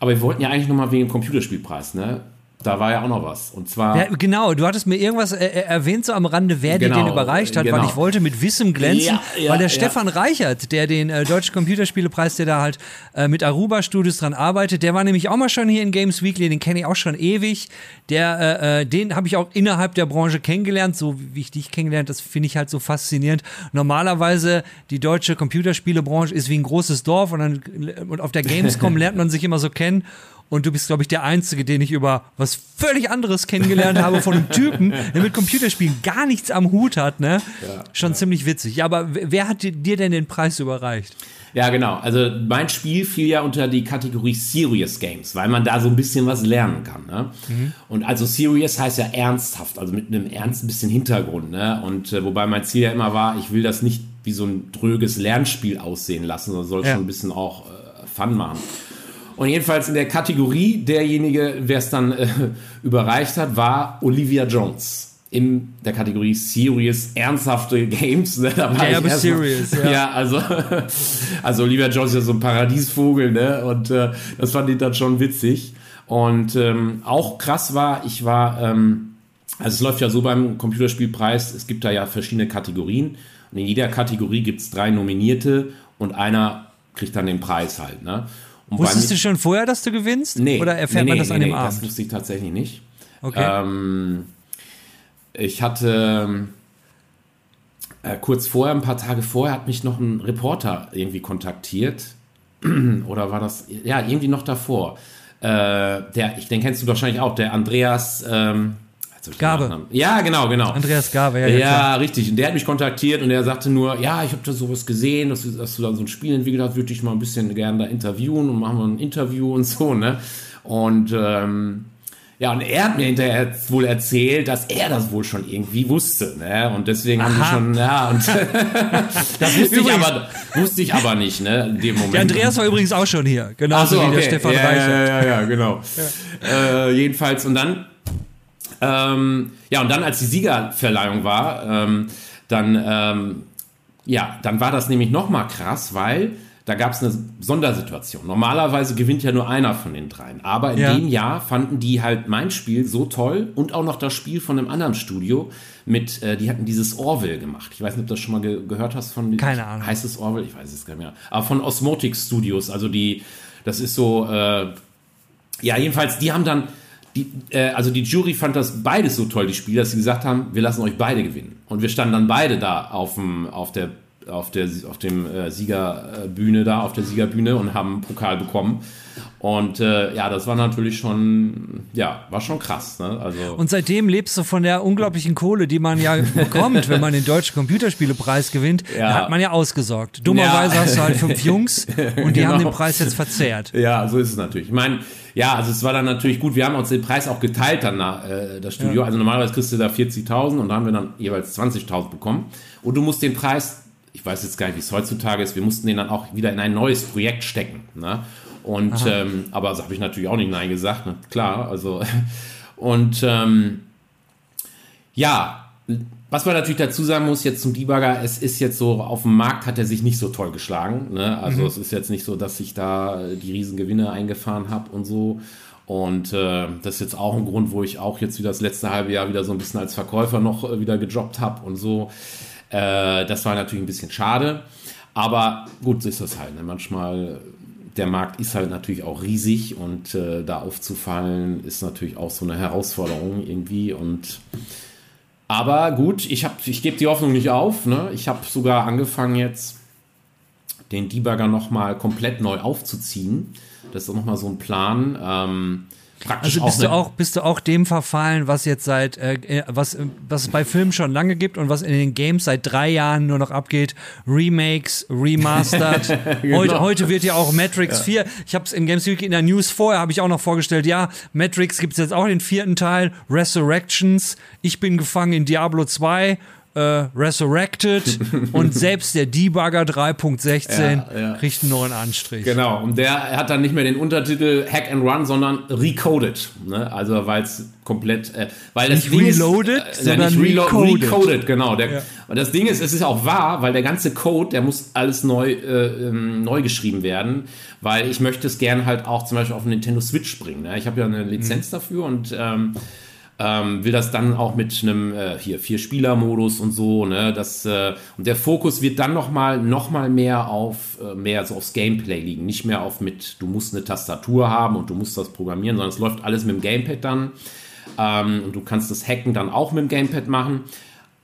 aber wir wollten ja eigentlich nochmal wegen dem Computerspielpreis, ne? Da war ja auch noch was. Und zwar. Ja, genau, du hattest mir irgendwas äh, äh erwähnt, so am Rande, wer genau, dir den überreicht hat, genau. weil ich wollte mit Wissem glänzen, ja, ja, weil der Stefan Reichert, der den äh, Deutschen Computerspielepreis, der da halt äh, mit Aruba Studios dran arbeitet, der war nämlich auch mal schon hier in Games Weekly, den kenne ich auch schon ewig. Der, äh, äh den habe ich auch innerhalb der Branche kennengelernt, so wie ich dich kennengelernt, das finde ich halt so faszinierend. Normalerweise, die deutsche Computerspielebranche ist wie ein großes Dorf und, dann, und auf der Gamescom lernt man sich immer so kennen. Und du bist, glaube ich, der Einzige, den ich über was völlig anderes kennengelernt habe von einem Typen, der mit Computerspielen gar nichts am Hut hat, ne? Ja, Schon ja. ziemlich witzig. Ja, aber wer hat dir denn den Preis überreicht? Ja, genau. Also mein Spiel fiel ja unter die Kategorie Serious Games, weil man da so ein bisschen was lernen kann. Ne? Mhm. Und also Serious heißt ja ernsthaft, also mit einem ernst ein bisschen Hintergrund. Ne? Und äh, wobei mein Ziel ja immer war, ich will das nicht wie so ein dröges Lernspiel aussehen lassen, sondern soll ja. schon ein bisschen auch äh, Fun machen. Und jedenfalls in der Kategorie, derjenige, wer es dann äh, überreicht hat, war Olivia Jones. In der Kategorie Serious, ernsthafte Games. Ne? Da war ja, aber serious, ja. ja. also, also Olivia Jones ist ja so ein Paradiesvogel, ne? Und äh, das fand ich dann schon witzig. Und ähm, auch krass war, ich war, ähm, also es läuft ja so beim Computerspielpreis, es gibt da ja verschiedene Kategorien. Und in jeder Kategorie gibt es drei Nominierte und einer kriegt dann den Preis halt. Ne? Und Wusstest du schon vorher, dass du gewinnst? Nee. Oder erfährt nee, man das nee, an dem nee, Abend? Das wusste ich tatsächlich nicht. Okay. Ähm, ich hatte äh, kurz vorher, ein paar Tage vorher, hat mich noch ein Reporter irgendwie kontaktiert. Oder war das, ja, irgendwie noch davor. Äh, der, ich, den kennst du wahrscheinlich auch, der Andreas, ähm, Gabe. Ja, genau, genau. Andreas Gabe, ja. Ja, ja richtig. Und der hat mich kontaktiert und er sagte nur, ja, ich habe da sowas gesehen, dass, dass, du da so ein Spiel entwickelt hast, würde ich mal ein bisschen gerne da interviewen und machen wir ein Interview und so, ne? Und ähm, Ja, und er hat mir hinterher wohl erzählt, dass er das wohl schon irgendwie wusste. Ne? Und deswegen Aha. haben die schon, ja, und das wusste ich, aber, wusste ich aber nicht, ne, in dem Moment. Der Andreas war übrigens auch schon hier, genauso so, okay. wie der Stefan ja, Reichert. Ja, ja, ja, genau. Ja. Äh, jedenfalls, und dann, ähm, ja, und dann, als die Siegerverleihung war, ähm, dann, ähm, ja, dann war das nämlich nochmal krass, weil da gab es eine Sondersituation. Normalerweise gewinnt ja nur einer von den dreien. Aber in ja. dem Jahr fanden die halt mein Spiel so toll und auch noch das Spiel von einem anderen Studio mit, äh, die hatten dieses Orville gemacht. Ich weiß nicht, ob du das schon mal ge gehört hast von. Keine Ahnung. Heißt es Orville? Ich weiß es gar nicht mehr. Aber von Osmotic Studios. Also die, das ist so, äh, ja, jedenfalls, die haben dann, die, äh, also die Jury fand das beides so toll, die Spiele, dass sie gesagt haben, wir lassen euch beide gewinnen. Und wir standen dann beide da auf, dem, auf der auf der auf dem äh, Siegerbühne da auf der Siegerbühne und haben einen Pokal bekommen und äh, ja das war natürlich schon ja war schon krass ne? also und seitdem lebst du von der unglaublichen Kohle die man ja bekommt wenn man den deutschen Computerspielepreis gewinnt ja. da hat man ja ausgesorgt dummerweise ja. hast du halt fünf Jungs und die genau. haben den Preis jetzt verzehrt ja so ist es natürlich ich meine ja, also es war dann natürlich gut. Wir haben uns den Preis auch geteilt dann, äh, das Studio. Ja. Also normalerweise kriegst du da 40.000 und da haben wir dann jeweils 20.000 bekommen. Und du musst den Preis ich weiß jetzt gar nicht, wie es heutzutage ist, wir mussten den dann auch wieder in ein neues Projekt stecken. Ne? Und ähm, aber das habe ich natürlich auch nicht Nein gesagt, ne? klar. Also und ähm, ja, was man natürlich dazu sagen muss, jetzt zum Debugger, es ist jetzt so, auf dem Markt hat er sich nicht so toll geschlagen. Ne? Also mhm. es ist jetzt nicht so, dass ich da die Riesengewinne eingefahren habe und so. Und äh, das ist jetzt auch ein Grund, wo ich auch jetzt wieder das letzte halbe Jahr wieder so ein bisschen als Verkäufer noch äh, wieder gejobbt habe und so. Äh, das war natürlich ein bisschen schade. Aber gut, so ist das halt. Ne? Manchmal, der Markt ist halt natürlich auch riesig und äh, da aufzufallen ist natürlich auch so eine Herausforderung irgendwie. Und aber gut, ich, ich gebe die Hoffnung nicht auf. Ne? Ich habe sogar angefangen jetzt den Debugger nochmal komplett neu aufzuziehen. Das ist nochmal so ein Plan. Ähm, praktisch also bist auch du auch bist du auch dem verfallen, was jetzt seit äh, äh, was was es bei Filmen schon lange gibt und was in den Games seit drei Jahren nur noch abgeht, Remakes, Remastered. genau. Heute heute wird ja auch Matrix ja. 4. Ich habe es in Games Week in der News vorher habe ich auch noch vorgestellt. Ja, Matrix gibt es jetzt auch den vierten Teil, Resurrections. Ich bin gefangen in Diablo 2 äh, Resurrected und selbst der Debugger 3.16 ja, ja. kriegt einen neuen Anstrich. Genau, und der hat dann nicht mehr den Untertitel Hack and Run, sondern Recoded. Ne? Also weil es komplett, äh, weil das nicht Ding reloaded, ist, äh, sondern nicht relo recoded. recoded. genau. Der, ja. Und das Ding ist, es ist auch wahr, weil der ganze Code, der muss alles neu, äh, ähm, neu geschrieben werden, weil ich möchte es gerne halt auch zum Beispiel auf Nintendo Switch bringen. Ne? Ich habe ja eine Lizenz mhm. dafür und ähm, ähm, will das dann auch mit einem äh, hier vier Spieler Modus und so ne das äh, und der Fokus wird dann noch mal noch mal mehr auf äh, mehr so aufs Gameplay liegen. Nicht mehr auf mit du musst eine Tastatur haben und du musst das programmieren sondern es läuft alles mit dem Gamepad dann. Ähm, und du kannst das Hacken dann auch mit dem Gamepad machen.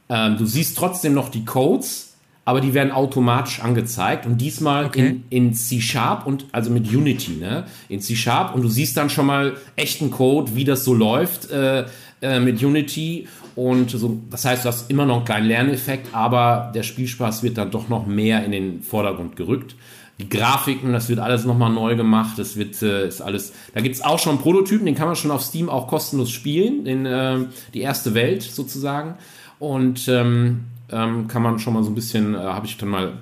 Ähm, du siehst trotzdem noch die Codes aber die werden automatisch angezeigt und diesmal okay. in, in C-Sharp und also mit Unity, ne? In C-Sharp und du siehst dann schon mal echten Code, wie das so läuft äh, äh, mit Unity und so, das heißt, du hast immer noch einen kleinen Lerneffekt, aber der Spielspaß wird dann doch noch mehr in den Vordergrund gerückt. Die Grafiken, das wird alles nochmal neu gemacht. Das wird, äh, ist alles. Da gibt es auch schon Prototypen, den kann man schon auf Steam auch kostenlos spielen, in äh, die erste Welt sozusagen. Und ähm, ähm, kann man schon mal so ein bisschen, äh, habe ich dann mal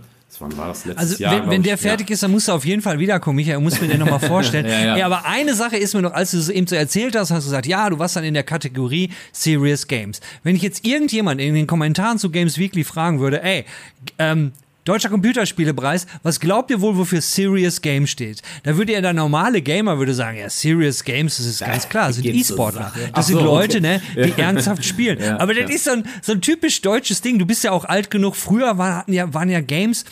Wann war das letztes also, Jahr? Wenn, wenn der fertig ja. ist, dann musst du auf jeden Fall wiederkommen. Michael, muss mir den nochmal vorstellen. ja, ja. Ey, aber eine Sache ist mir noch, als du es eben so erzählt hast, hast du gesagt, ja, du warst dann in der Kategorie Serious Games. Wenn ich jetzt irgendjemand in den Kommentaren zu Games Weekly fragen würde, ey, ähm, Deutscher Computerspielepreis, was glaubt ihr wohl, wofür Serious Games steht? Da würde ja der normale Gamer würde sagen, ja, Serious Games, das ist ganz klar, das sind E-Sportler. Das sind Leute, okay. ne, die ernsthaft spielen. Ja, Aber das ja. ist so ein, so ein typisch deutsches Ding. Du bist ja auch alt genug. Früher war, hatten ja, waren ja Games,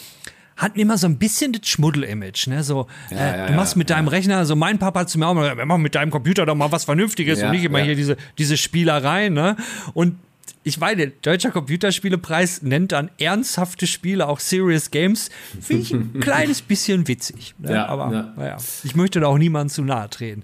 hatten immer so ein bisschen das Schmuddel-Image, ne? So, ja, äh, ja, du machst mit deinem Rechner, also mein Papa hat zu mir auch mal, wir machen mit deinem Computer doch mal was Vernünftiges und nicht immer hier diese, diese Spielerei, ne? Und ich meine, Deutscher Computerspielepreis nennt dann ernsthafte Spiele, auch Serious Games. Finde ich ein kleines bisschen witzig. Ne? Ja, Aber ja. naja, ich möchte da auch niemandem zu nahe treten.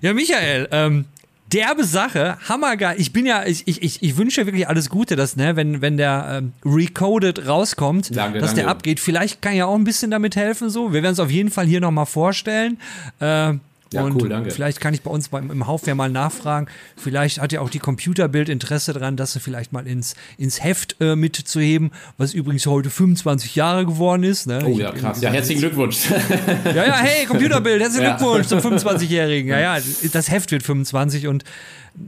Ja, Michael, ähm, derbe Sache, hammergeil. Ich bin ja, ich, ich, ich wünsche wirklich alles Gute, dass, ne, wenn, wenn der ähm, Recoded rauskommt, danke, dass danke. der abgeht. Vielleicht kann ja auch ein bisschen damit helfen, so. Wir werden es auf jeden Fall hier nochmal vorstellen. Äh, Ja, und cool, danke. Vielleicht kann ich bei uns beim, im Haufwehr mal nachfragen. Vielleicht hat ja auch die Computerbild Interesse daran, das vielleicht mal ins, ins Heft äh, mitzuheben, was übrigens heute 25 Jahre geworden ist. Ne? Oh ja, krass. Ja, herzlichen Glückwunsch. ja, ja, hey, Computerbild, herzlichen ja. Glückwunsch zum 25-Jährigen. Ja, ja, das Heft wird 25 und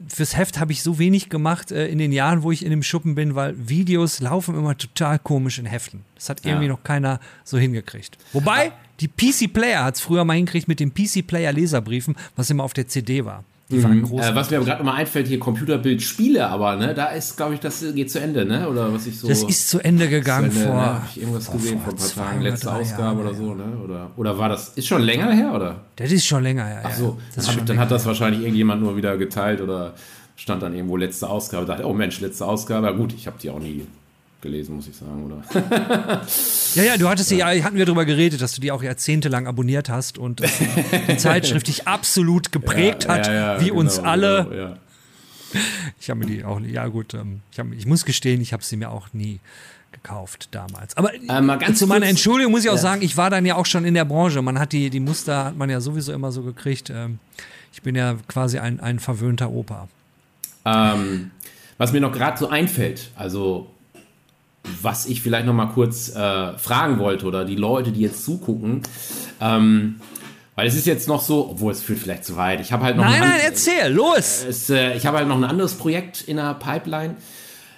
fürs Heft habe ich so wenig gemacht äh, in den Jahren, wo ich in dem Schuppen bin, weil Videos laufen immer total komisch in Heften. Das hat irgendwie ja. noch keiner so hingekriegt. Wobei, die PC Player hat es früher mal hingekriegt mit den PC Player Leserbriefen, was immer auf der CD war. Die mhm. waren groß. Äh, was mir aber gerade nochmal einfällt, hier Computerbild Spiele, aber ne, da ist, glaube ich, das geht zu Ende, ne? Oder was ich so. Das ist zu Ende gegangen zu Ende, vor. Ne? Habe ich irgendwas boah, gesehen vor ein paar Tagen, letzte Ausgabe Jahren, oder so, ne? Oder, oder war das, ist schon länger her, oder? Das ist schon länger her. Ach so, ja. dann, dann hat das wahrscheinlich irgendjemand nur wieder geteilt oder stand dann irgendwo letzte Ausgabe. Da dachte, oh Mensch, letzte Ausgabe. Ja, gut, ich habe die auch nie gelesen, muss ich sagen, oder? ja, ja, du hattest ja, hatten wir darüber geredet, dass du die auch jahrzehntelang abonniert hast und die Zeitschrift dich absolut geprägt ja, hat, ja, ja, wie genau, uns alle. Genau, ich habe mir die auch, ja gut, ähm, ich, hab, ich muss gestehen, ich habe sie mir auch nie gekauft damals. Aber äh, zu meiner Entschuldigung muss ich auch sagen, ich war dann ja auch schon in der Branche. Man hat die, die Muster hat man ja sowieso immer so gekriegt. Ähm, ich bin ja quasi ein, ein verwöhnter Opa. Ähm, was mir noch gerade so einfällt, also was ich vielleicht noch mal kurz äh, fragen wollte oder die Leute, die jetzt zugucken, ähm, weil es ist jetzt noch so, obwohl es führt vielleicht zu weit. Ich habe halt noch nein, nein, erzähl, los. Es, äh, ich habe halt noch ein anderes Projekt in der Pipeline.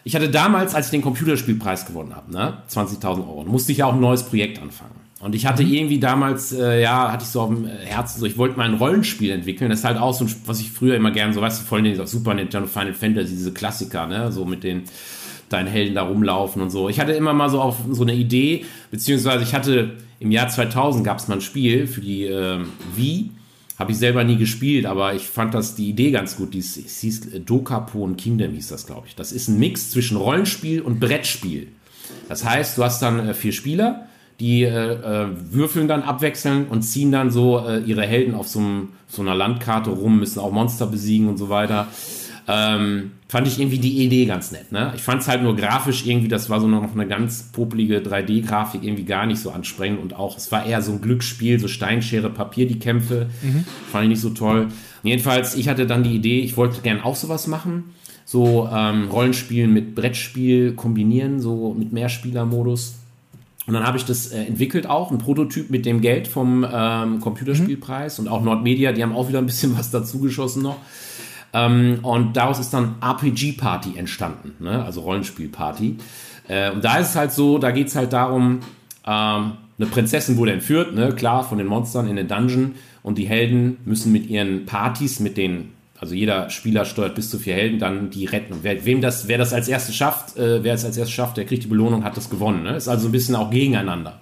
Ich hatte damals, als ich den Computerspielpreis gewonnen habe, ne, 20.000 Euro, musste ich ja auch ein neues Projekt anfangen. Und ich hatte mhm. irgendwie damals, äh, ja, hatte ich so auf dem Herzen, so ich wollte mal ein Rollenspiel entwickeln. Das ist halt auch so, was ich früher immer gerne so, weißt du, vor allem Super Nintendo, Final Fantasy, diese Klassiker, ne, so mit den deinen Helden da rumlaufen und so. Ich hatte immer mal so auf so eine Idee, beziehungsweise ich hatte im Jahr 2000 gab es mal ein Spiel für die äh, Wii. Habe ich selber nie gespielt, aber ich fand das die Idee ganz gut. Dies, es hieß äh, Dokapon Kingdom hieß das, glaube ich. Das ist ein Mix zwischen Rollenspiel und Brettspiel. Das heißt, du hast dann äh, vier Spieler die äh, äh, würfeln dann abwechselnd und ziehen dann so äh, ihre Helden auf so, so, einer Landkarte rum, müssen auch Monster besiegen und so weiter. Ähm, fand ich irgendwie die Idee ganz nett. Ne? Ich fand es halt nur grafisch irgendwie, das war so noch eine ganz popelige 3D-Grafik, irgendwie gar nicht so ansprechend und auch, es war eher so ein Glücksspiel, so Steinschere, Papier, die Kämpfe. Mhm. Fand ich nicht so toll. jedenfalls, ich hatte dann die Idee, ich wollte gern auch sowas machen. So ähm, Rollenspielen mit Brettspiel kombinieren, so mit Mehrspieler-Modus. Und dann habe ich das äh, entwickelt auch, ein Prototyp mit dem Geld vom ähm, Computerspielpreis mhm. und auch Nordmedia, die haben auch wieder ein bisschen was dazugeschossen noch. Ähm, und daraus ist dann RPG Party entstanden, ne? also Rollenspiel-Party. Äh, und da ist es halt so, da geht es halt darum, ähm, eine Prinzessin wurde entführt, ne? klar, von den Monstern in den Dungeon und die Helden müssen mit ihren Partys, mit den also jeder Spieler steuert bis zu vier Helden, dann die retten. Wer, wem das, wer das als erstes schafft, äh, wer es als erstes schafft, der kriegt die Belohnung, hat das gewonnen. Ne? Ist also ein bisschen auch gegeneinander.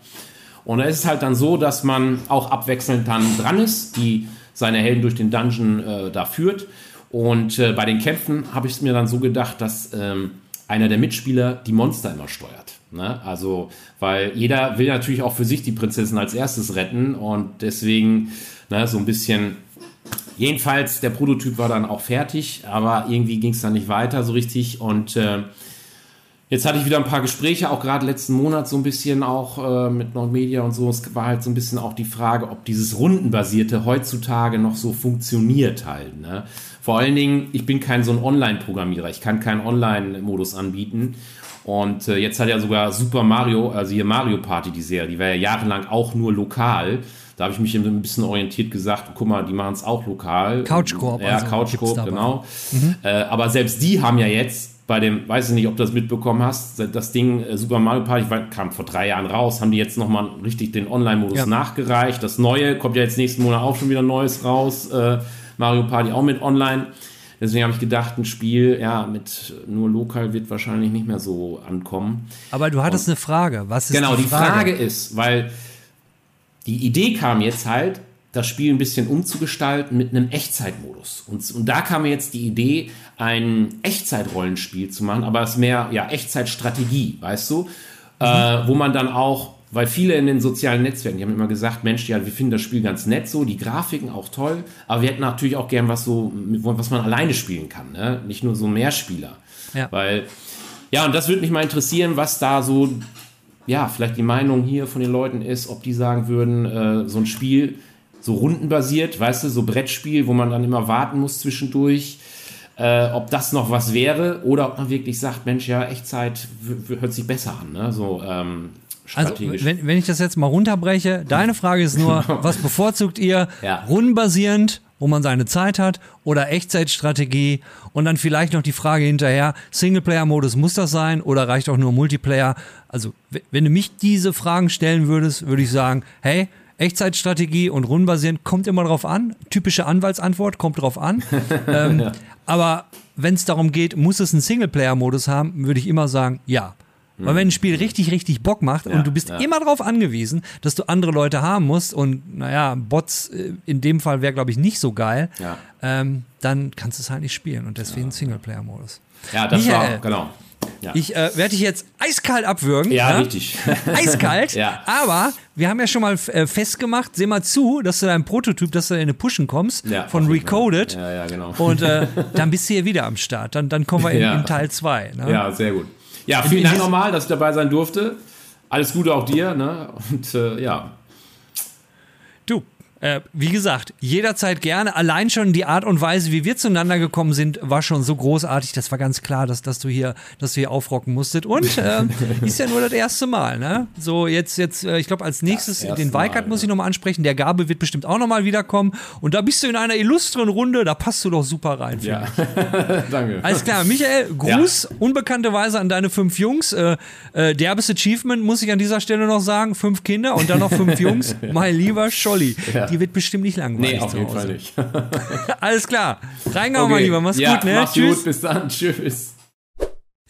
Und da ist es halt dann so, dass man auch abwechselnd dann dran ist, die seine Helden durch den Dungeon äh, da führt. Und äh, bei den Kämpfen habe ich es mir dann so gedacht, dass ähm, einer der Mitspieler die Monster immer steuert. Ne? Also, weil jeder will natürlich auch für sich die Prinzessin als erstes retten und deswegen ne, so ein bisschen Jedenfalls, der Prototyp war dann auch fertig, aber irgendwie ging es dann nicht weiter so richtig. Und äh, jetzt hatte ich wieder ein paar Gespräche, auch gerade letzten Monat so ein bisschen auch äh, mit Nordmedia und so. Es war halt so ein bisschen auch die Frage, ob dieses Rundenbasierte heutzutage noch so funktioniert halt. Ne? Vor allen Dingen, ich bin kein so ein Online-Programmierer, ich kann keinen Online-Modus anbieten. Und äh, jetzt hat ja sogar Super Mario, also hier Mario Party, die Serie, die war ja jahrelang auch nur lokal. Da habe ich mich ein bisschen orientiert gesagt, guck mal, die machen es auch lokal. Couchkorb. Ja, also Couchkorb, genau. Mhm. Äh, aber selbst die haben ja jetzt bei dem, weiß ich nicht, ob du das mitbekommen hast, das Ding äh, Super Mario Party kam vor drei Jahren raus, haben die jetzt nochmal richtig den Online-Modus ja. nachgereicht. Das Neue kommt ja jetzt nächsten Monat auch schon wieder Neues raus. Äh, Mario Party auch mit Online. Deswegen habe ich gedacht, ein Spiel, ja, mit nur lokal wird wahrscheinlich nicht mehr so ankommen. Aber du hattest Und, eine Frage. Was ist genau, die Frage? Genau, die Frage ist, weil die Idee kam jetzt halt, das Spiel ein bisschen umzugestalten mit einem Echtzeitmodus. Und, und da kam mir jetzt die Idee, ein Echtzeitrollenspiel zu machen, aber es mehr ja Echtzeitstrategie, weißt du, mhm. äh, wo man dann auch, weil viele in den sozialen Netzwerken, die haben immer gesagt, Mensch, ja, wir finden das Spiel ganz nett so, die Grafiken auch toll, aber wir hätten natürlich auch gern was so, was man alleine spielen kann, ne? nicht nur so Mehrspieler, ja. weil ja, und das würde mich mal interessieren, was da so ja, vielleicht die Meinung hier von den Leuten ist, ob die sagen würden, äh, so ein Spiel so rundenbasiert, weißt du, so Brettspiel, wo man dann immer warten muss zwischendurch. Äh, ob das noch was wäre oder ob man wirklich sagt, Mensch, ja, Echtzeit hört sich besser an, ne? So ähm, also, wenn, wenn ich das jetzt mal runterbreche, deine Frage ist nur, was bevorzugt ihr? Ja. Rundenbasierend, wo man seine Zeit hat, oder Echtzeitstrategie? Und dann vielleicht noch die Frage hinterher, Singleplayer-Modus muss das sein oder reicht auch nur Multiplayer? Also, wenn du mich diese Fragen stellen würdest, würde ich sagen, hey, Echtzeitstrategie und rundenbasierend kommt immer drauf an. Typische Anwaltsantwort kommt drauf an. ähm, ja. Aber wenn es darum geht, muss es einen Singleplayer-Modus haben, würde ich immer sagen, ja. Mhm. Weil wenn ein Spiel richtig, richtig Bock macht ja, und du bist ja. immer darauf angewiesen, dass du andere Leute haben musst und naja, Bots äh, in dem Fall wäre, glaube ich, nicht so geil, ja. ähm, dann kannst du es halt nicht spielen und deswegen Singleplayer-Modus. Ja, das Michael, war, genau. Ja. Ich äh, werde dich jetzt eiskalt abwürgen. Ja, ja? richtig. Eiskalt. ja. Aber wir haben ja schon mal äh, festgemacht, seh mal zu, dass du dein Prototyp, dass du in eine Pushen kommst ja, von Recoded. Ja, ja, genau. Und äh, dann bist du hier wieder am Start. Dann, dann kommen wir in, in Teil 2. Ne? Ja, sehr gut. Ja, vielen Dank nochmal, dass ich dabei sein durfte. Alles Gute auch dir. Ne? Und äh, ja. Äh, wie gesagt, jederzeit gerne. Allein schon die Art und Weise, wie wir zueinander gekommen sind, war schon so großartig. Das war ganz klar, dass, dass du hier, dass du hier aufrocken musstet. Und äh, ist ja nur das erste Mal. Ne? So jetzt, jetzt, äh, ich glaube als nächstes den Weikert muss ich nochmal ansprechen. Der Gabe wird bestimmt auch nochmal wiederkommen. Und da bist du in einer illustren Runde. Da passt du doch super rein. Ja, danke. Alles klar, Michael, Gruß ja. unbekannterweise an deine fünf Jungs. Äh, äh, derbes Achievement muss ich an dieser Stelle noch sagen. Fünf Kinder und dann noch fünf Jungs. mein lieber Scholli. Ja die wird bestimmt nicht langweilig. Nee, auf jeden Fall nicht. Alles klar. Reingauen, okay. mein Lieber. Mach's ja, gut, ne? Mach's Tschüss. gut. Bis dann. Tschüss.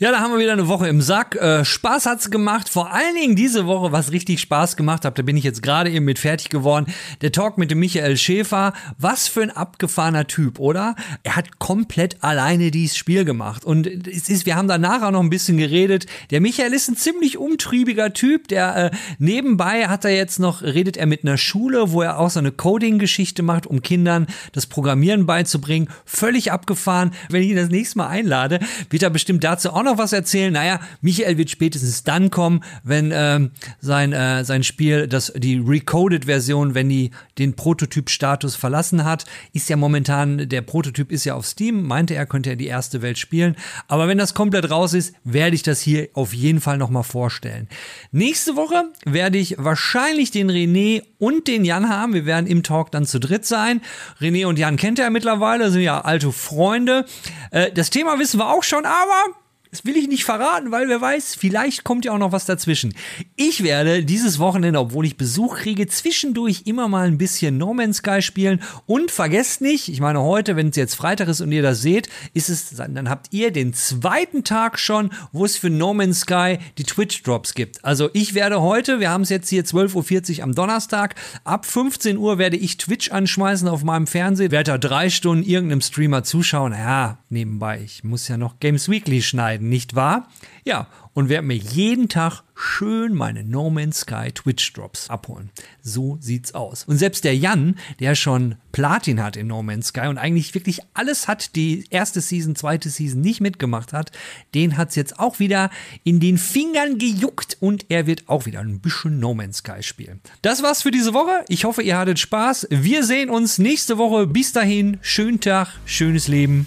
Ja, da haben wir wieder eine Woche im Sack. Äh, Spaß hat's gemacht. Vor allen Dingen diese Woche, was richtig Spaß gemacht hat, da bin ich jetzt gerade eben mit fertig geworden. Der Talk mit dem Michael Schäfer. Was für ein abgefahrener Typ, oder? Er hat komplett alleine dieses Spiel gemacht. Und es ist, wir haben danach auch noch ein bisschen geredet. Der Michael ist ein ziemlich umtriebiger Typ. Der äh, nebenbei hat er jetzt noch, redet er mit einer Schule, wo er auch so eine Coding-Geschichte macht, um Kindern das Programmieren beizubringen. Völlig abgefahren. Wenn ich ihn das nächste Mal einlade, wird er bestimmt dazu auch noch noch was erzählen. Naja, Michael wird spätestens dann kommen, wenn ähm, sein, äh, sein Spiel, das, die Recoded-Version, wenn die den Prototyp-Status verlassen hat, ist ja momentan, der Prototyp ist ja auf Steam, meinte er, könnte er die erste Welt spielen. Aber wenn das komplett raus ist, werde ich das hier auf jeden Fall nochmal vorstellen. Nächste Woche werde ich wahrscheinlich den René und den Jan haben. Wir werden im Talk dann zu dritt sein. René und Jan kennt er mittlerweile, sind ja alte Freunde. Äh, das Thema wissen wir auch schon, aber das will ich nicht verraten, weil wer weiß, vielleicht kommt ja auch noch was dazwischen. Ich werde dieses Wochenende, obwohl ich Besuch kriege, zwischendurch immer mal ein bisschen No Man's Sky spielen. Und vergesst nicht, ich meine heute, wenn es jetzt Freitag ist und ihr das seht, ist es, dann habt ihr den zweiten Tag schon, wo es für No Man's Sky die Twitch Drops gibt. Also ich werde heute, wir haben es jetzt hier 12.40 Uhr am Donnerstag, ab 15 Uhr werde ich Twitch anschmeißen auf meinem Fernseher, werde da drei Stunden irgendeinem Streamer zuschauen. Ja, nebenbei, ich muss ja noch Games Weekly schneiden schneiden, nicht wahr? Ja, und werde mir jeden Tag schön meine No Man's Sky Twitch Drops abholen. So sieht's aus. Und selbst der Jan, der schon Platin hat in No Man's Sky und eigentlich wirklich alles hat, die erste Season, zweite Season nicht mitgemacht hat, den hat's jetzt auch wieder in den Fingern gejuckt und er wird auch wieder ein bisschen No Man's Sky spielen. Das war's für diese Woche. Ich hoffe, ihr hattet Spaß. Wir sehen uns nächste Woche. Bis dahin, schönen Tag, schönes Leben.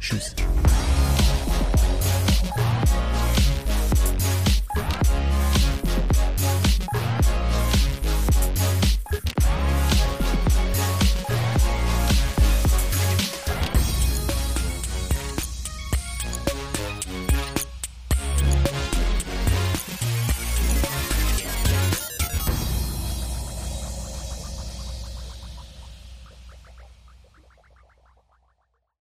Tschüss.